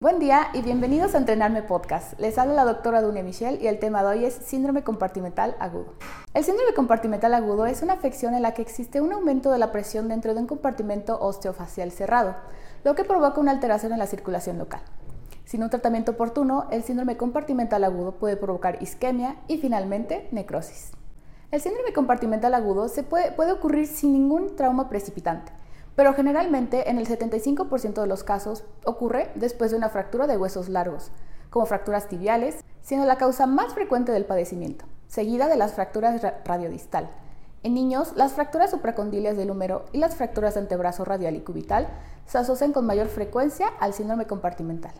Buen día y bienvenidos a Entrenarme Podcast. Les habla la doctora Dunia Michelle y el tema de hoy es síndrome compartimental agudo. El síndrome compartimental agudo es una afección en la que existe un aumento de la presión dentro de un compartimento osteofacial cerrado, lo que provoca una alteración en la circulación local. Sin un tratamiento oportuno, el síndrome compartimental agudo puede provocar isquemia y finalmente necrosis. El síndrome compartimental agudo se puede, puede ocurrir sin ningún trauma precipitante pero generalmente en el 75% de los casos ocurre después de una fractura de huesos largos, como fracturas tibiales, siendo la causa más frecuente del padecimiento, seguida de las fracturas radiodistal. En niños, las fracturas supracondilias del húmero y las fracturas de antebrazo radial y cubital se asocian con mayor frecuencia al síndrome compartimental.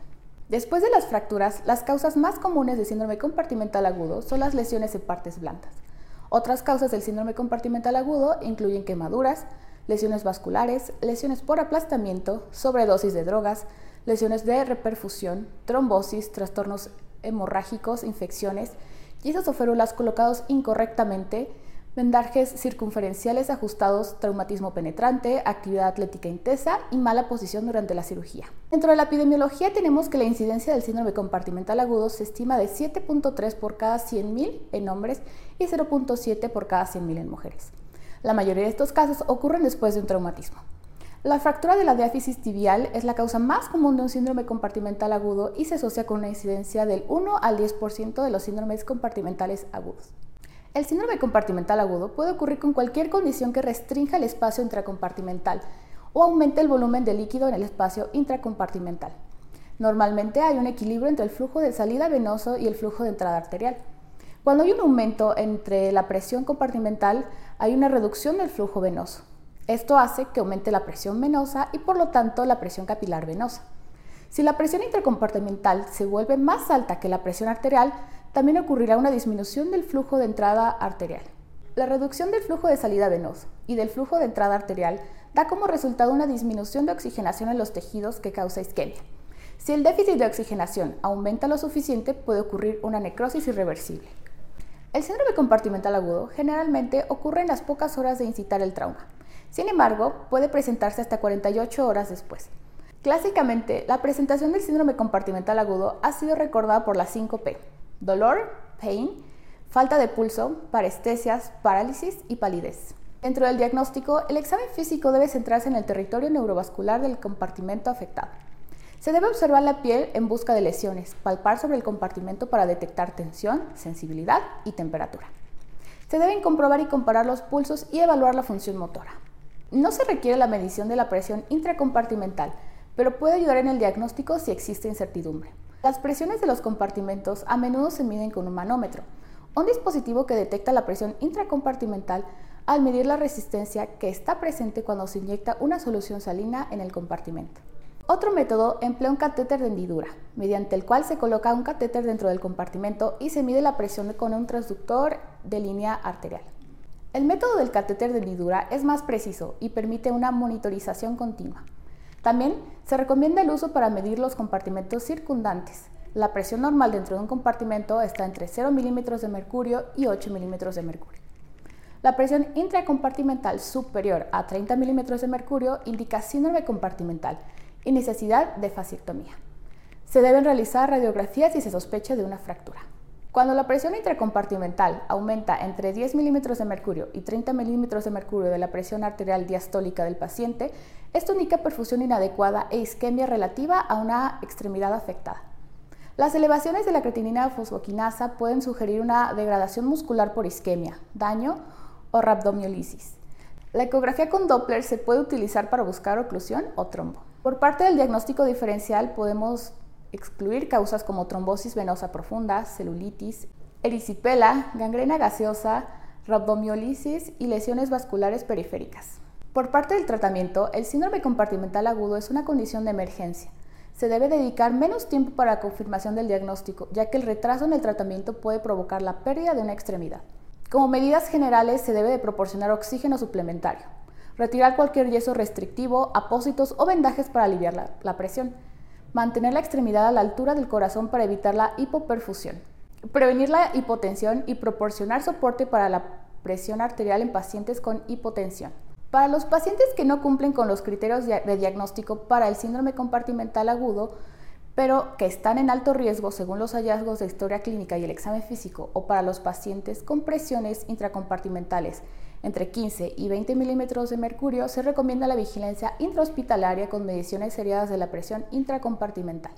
Después de las fracturas, las causas más comunes de síndrome compartimental agudo son las lesiones en partes blandas. Otras causas del síndrome compartimental agudo incluyen quemaduras, lesiones vasculares, lesiones por aplastamiento, sobredosis de drogas, lesiones de reperfusión, trombosis, trastornos hemorrágicos, infecciones, yesos o férulas colocados incorrectamente, vendajes circunferenciales ajustados, traumatismo penetrante, actividad atlética intensa y mala posición durante la cirugía. Dentro de la epidemiología tenemos que la incidencia del síndrome compartimental agudo se estima de 7.3 por cada 100.000 en hombres y 0.7 por cada 100.000 en mujeres. La mayoría de estos casos ocurren después de un traumatismo. La fractura de la diáfisis tibial es la causa más común de un síndrome compartimental agudo y se asocia con una incidencia del 1 al 10% de los síndromes compartimentales agudos. El síndrome compartimental agudo puede ocurrir con cualquier condición que restrinja el espacio intracompartimental o aumente el volumen de líquido en el espacio intracompartimental. Normalmente hay un equilibrio entre el flujo de salida venoso y el flujo de entrada arterial. Cuando hay un aumento entre la presión compartimental, hay una reducción del flujo venoso. Esto hace que aumente la presión venosa y por lo tanto la presión capilar venosa. Si la presión intercompartimental se vuelve más alta que la presión arterial, también ocurrirá una disminución del flujo de entrada arterial. La reducción del flujo de salida venosa y del flujo de entrada arterial da como resultado una disminución de oxigenación en los tejidos que causa isquemia. Si el déficit de oxigenación aumenta lo suficiente, puede ocurrir una necrosis irreversible. El síndrome compartimental agudo generalmente ocurre en las pocas horas de incitar el trauma. Sin embargo, puede presentarse hasta 48 horas después. Clásicamente, la presentación del síndrome compartimental agudo ha sido recordada por las 5 P. Dolor, pain, falta de pulso, parestesias, parálisis y palidez. Dentro del diagnóstico, el examen físico debe centrarse en el territorio neurovascular del compartimento afectado. Se debe observar la piel en busca de lesiones, palpar sobre el compartimento para detectar tensión, sensibilidad y temperatura. Se deben comprobar y comparar los pulsos y evaluar la función motora. No se requiere la medición de la presión intracompartimental, pero puede ayudar en el diagnóstico si existe incertidumbre. Las presiones de los compartimentos a menudo se miden con un manómetro, un dispositivo que detecta la presión intracompartimental al medir la resistencia que está presente cuando se inyecta una solución salina en el compartimento. Otro método emplea un catéter de hendidura, mediante el cual se coloca un catéter dentro del compartimento y se mide la presión con un transductor de línea arterial. El método del catéter de hendidura es más preciso y permite una monitorización continua. También se recomienda el uso para medir los compartimentos circundantes. La presión normal dentro de un compartimento está entre 0 milímetros de mercurio y 8 milímetros de mercurio. La presión intracompartimental superior a 30 milímetros de mercurio indica síndrome compartimental y necesidad de fascictomía. Se deben realizar radiografías si se sospecha de una fractura. Cuando la presión intracompartimental aumenta entre 10 milímetros de mercurio y 30 milímetros de mercurio de la presión arterial diastólica del paciente, esto indica perfusión inadecuada e isquemia relativa a una extremidad afectada. Las elevaciones de la creatinina fosfoquinasa pueden sugerir una degradación muscular por isquemia, daño o rhabdomiolisis. La ecografía con Doppler se puede utilizar para buscar oclusión o trombo. Por parte del diagnóstico diferencial podemos excluir causas como trombosis venosa profunda, celulitis, erisipela, gangrena gaseosa, rhabdomiolisis y lesiones vasculares periféricas. Por parte del tratamiento, el síndrome compartimental agudo es una condición de emergencia. Se debe dedicar menos tiempo para la confirmación del diagnóstico, ya que el retraso en el tratamiento puede provocar la pérdida de una extremidad. Como medidas generales, se debe de proporcionar oxígeno suplementario, retirar cualquier yeso restrictivo, apósitos o vendajes para aliviar la, presión, mantener la extremidad a la altura del corazón para evitar la hipoperfusión, prevenir la hipotensión y proporcionar soporte para la presión arterial en pacientes con hipotensión. Para los pacientes que no cumplen con los criterios de diagnóstico para el síndrome compartimental agudo, pero que están en alto riesgo según los hallazgos de historia clínica y el examen físico o para los pacientes con presiones intracompartimentales entre 15 y 20 milímetros de mercurio, se recomienda la vigilancia intrahospitalaria con mediciones seriadas de la presión intracompartimental.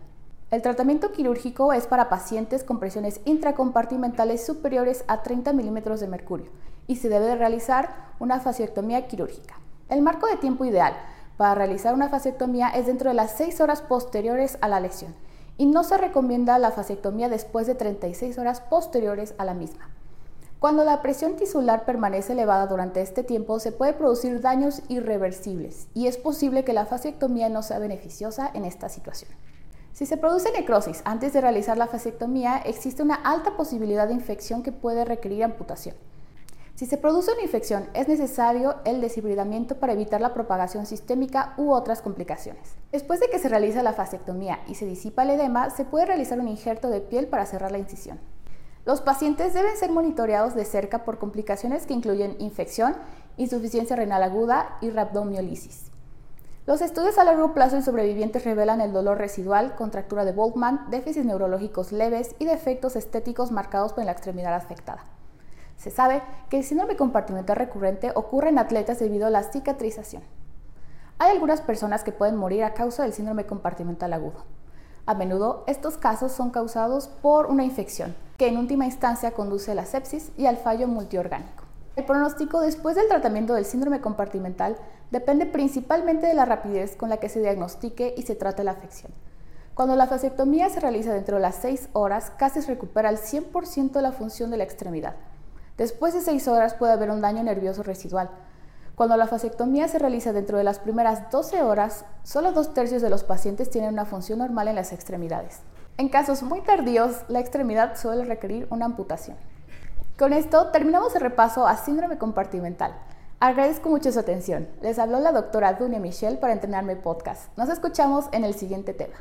El tratamiento quirúrgico es para pacientes con presiones intracompartimentales superiores a 30 milímetros de mercurio y se debe realizar una fasciectomía quirúrgica. El marco de tiempo ideal para realizar una fasectomía es dentro de las 6 horas posteriores a la lesión y no se recomienda la fasectomía después de 36 horas posteriores a la misma. Cuando la presión tisular permanece elevada durante este tiempo, se puede producir daños irreversibles y es posible que la fasectomía no sea beneficiosa en esta situación. Si se produce necrosis antes de realizar la fasectomía, existe una alta posibilidad de infección que puede requerir amputación. Si se produce una infección, es necesario el deshibridamiento para evitar la propagación sistémica u otras complicaciones. Después de que se realiza la fasectomía y se disipa el edema, se puede realizar un injerto de piel para cerrar la incisión. Los pacientes deben ser monitoreados de cerca por complicaciones que incluyen infección, insuficiencia renal aguda y rhabdomiolisis. Los estudios a largo plazo en sobrevivientes revelan el dolor residual, contractura de Boltzmann, déficits neurológicos leves y defectos estéticos marcados por la extremidad afectada. Se sabe que el síndrome compartimental recurrente ocurre en atletas debido a la cicatrización. Hay algunas personas que pueden morir a causa del síndrome compartimental agudo. A menudo estos casos son causados por una infección, que en última instancia conduce a la sepsis y al fallo multiorgánico. El pronóstico después del tratamiento del síndrome compartimental depende principalmente de la rapidez con la que se diagnostique y se trate la afección. Cuando la fasectomía se realiza dentro de las 6 horas, casi se recupera el 100% de la función de la extremidad. Después de 6 horas puede haber un daño nervioso residual. Cuando la fasectomía se realiza dentro de las primeras 12 horas, solo dos tercios de los pacientes tienen una función normal en las extremidades. En casos muy tardíos, la extremidad suele requerir una amputación. Con esto terminamos el repaso a síndrome compartimental. Agradezco mucho su atención. Les habló la doctora Dunia Michelle para Entrenarme Podcast. Nos escuchamos en el siguiente tema.